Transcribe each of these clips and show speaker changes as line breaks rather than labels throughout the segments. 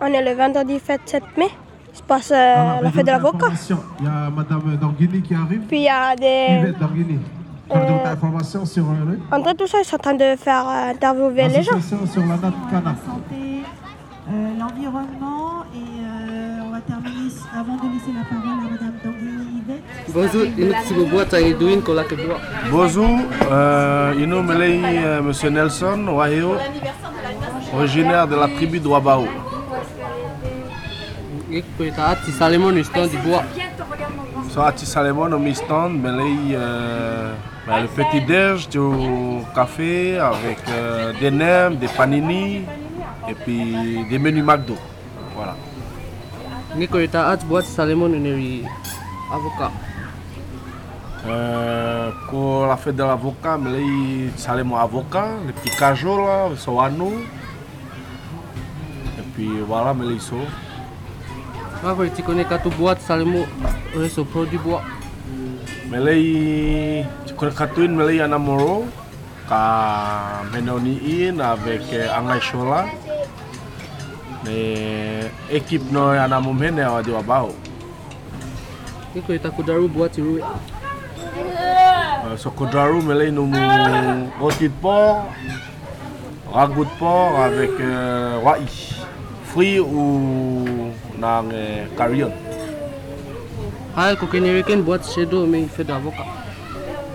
On est le vendredi 27 mai. Il se passe euh, la fête de l'avocat.
Il y a Madame Danguini qui arrive.
Puis il y a des.
Yvette Danguini. Tu as
Euh,
d'autres informations sur euh, lui
Entre tout ça, ils sont en train de faire euh, interviewer les gens.
Sur la date Cana.
la santé, euh, l'environnement et euh, on va terminer avant de laisser la parole à Madame Danguini Yvette.
Bonjour, ini sebuah tangiduin ko laki buat.
Bonjour, Melei, Monsieur Nelson Wahio, originaire de la tribu de
Si Salimon iston di buat.
So Ati Salemon au Mistan, Melei, euh, ben, le petit déj du café avec euh, des nems, des panini et puis des menus McDo. Voilà.
Ini ko taat buat si Salimon ini avocat.
Euh, pour la fête de l'avocat, Melei Salemon avocat, les petits cajots là, soano. Et puis voilà,
Ah, voy chico ne katu buat salmu oleh sopro di buat.
melayi chico ne katuin melei anamoro ka menoniin ave angai shola. Ne ekip no anamu mene awa diwa
bau. Iko ita kudaru buat siru.
Eh, so kudaru melei numu otit po. Ragout po avec Wai. Fruit ou ng eh, carrion.
Al Kokeniriken weekend buat sedo mais il fait de l'avocat.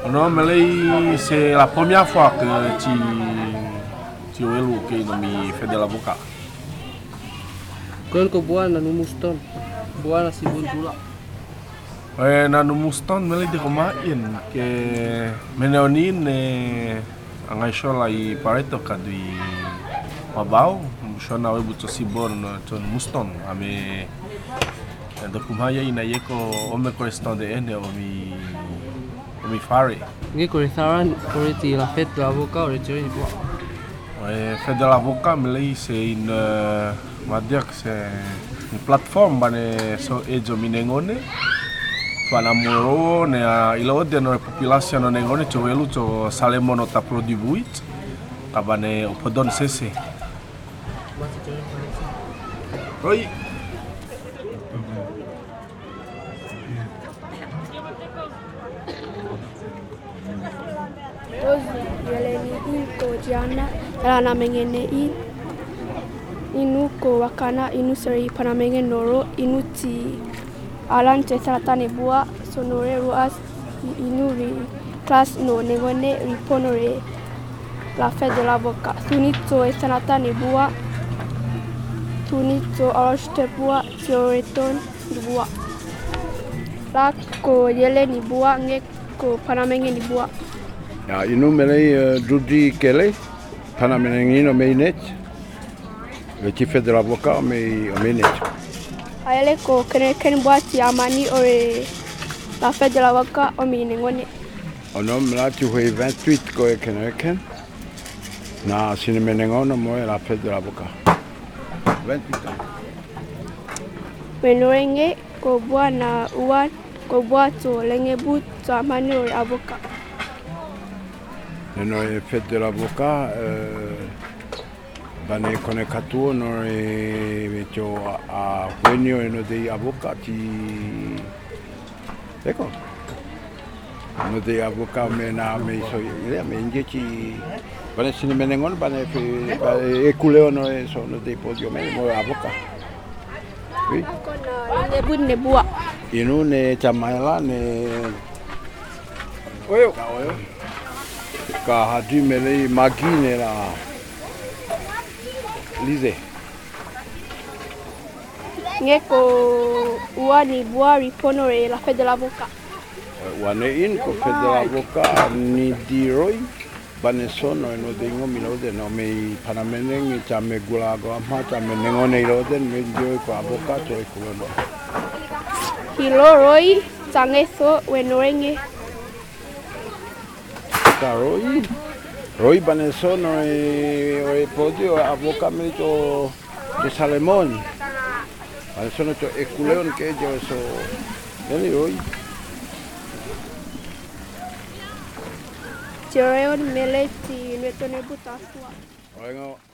Non, mais là, c'est la première fois que tu, tu es là, que il fait de l'avocat.
Quand on boit, on na si bon.
Eh, na numustan mele di kumain ke menonin eh ang isyo lai pareto kadui mabaw šona webu, co si born, to muston, ame eh, dokumaya ina yeko ome ko stande ene omi omi fare.
Ngi ko tharan ko ti la fet la boca
o ti bo. Eh fet la boca me lei eh, se in madiak se in platform bane eh, so ejo minengone. Panamoro ne a ilode no populasia no negone chovelu cho salemono tapro dibuit. Kabane opodon sese.
In ko Gianna, elana mengene in. Inu ko wakana, inu seri panamenge noro, inu ti alan te salatane bua, sonore ruas, inu ri class no negone riponore la fête de l'avocat. Tunito e sanatane bua, bua, tioreton bua. La ko yeleni bua, nge ko panamenge ni bua.
Ja, inu melei uh, Dudi Kele, pana menengino meinet. Le ti fait de l'avocat mais meinet.
Aele ko kene kene boati amani ore la fête de l'avocat o mi ngone.
On homme là tu fais 28 ko e keneken. Na sine menengono mo e la fête de l'avocat.
Meloenge kobwa na uan kobwa to lenge but to amani o avocat.
E noi fete dell'avocat eh, bane kone katuo noi tio a quenio e no dei avocati. Ecco. mudhi avuka mena meiso ile mengi chi bane sini menengon bane pe no eso no de podio men mo
ne bun ne bua.
Inu ne chamala ne oyo. oyo. Ka hadi mele magine la. Lize.
Ngeko uani buari ponore la fe de la boca
wane in ko federa boka ni diroi banesono eno dingo milode no me panameneng e chame gulago ama chame nengo nei roden me diroi ko aboka
toi kueno kiloroi tangeso wenorenge
karoi roi banesono e o e podio aboka me to de salemoni banesono to e ekuleon ke yo eso Eli
hoy. Joel Miller, University of
Butaswa.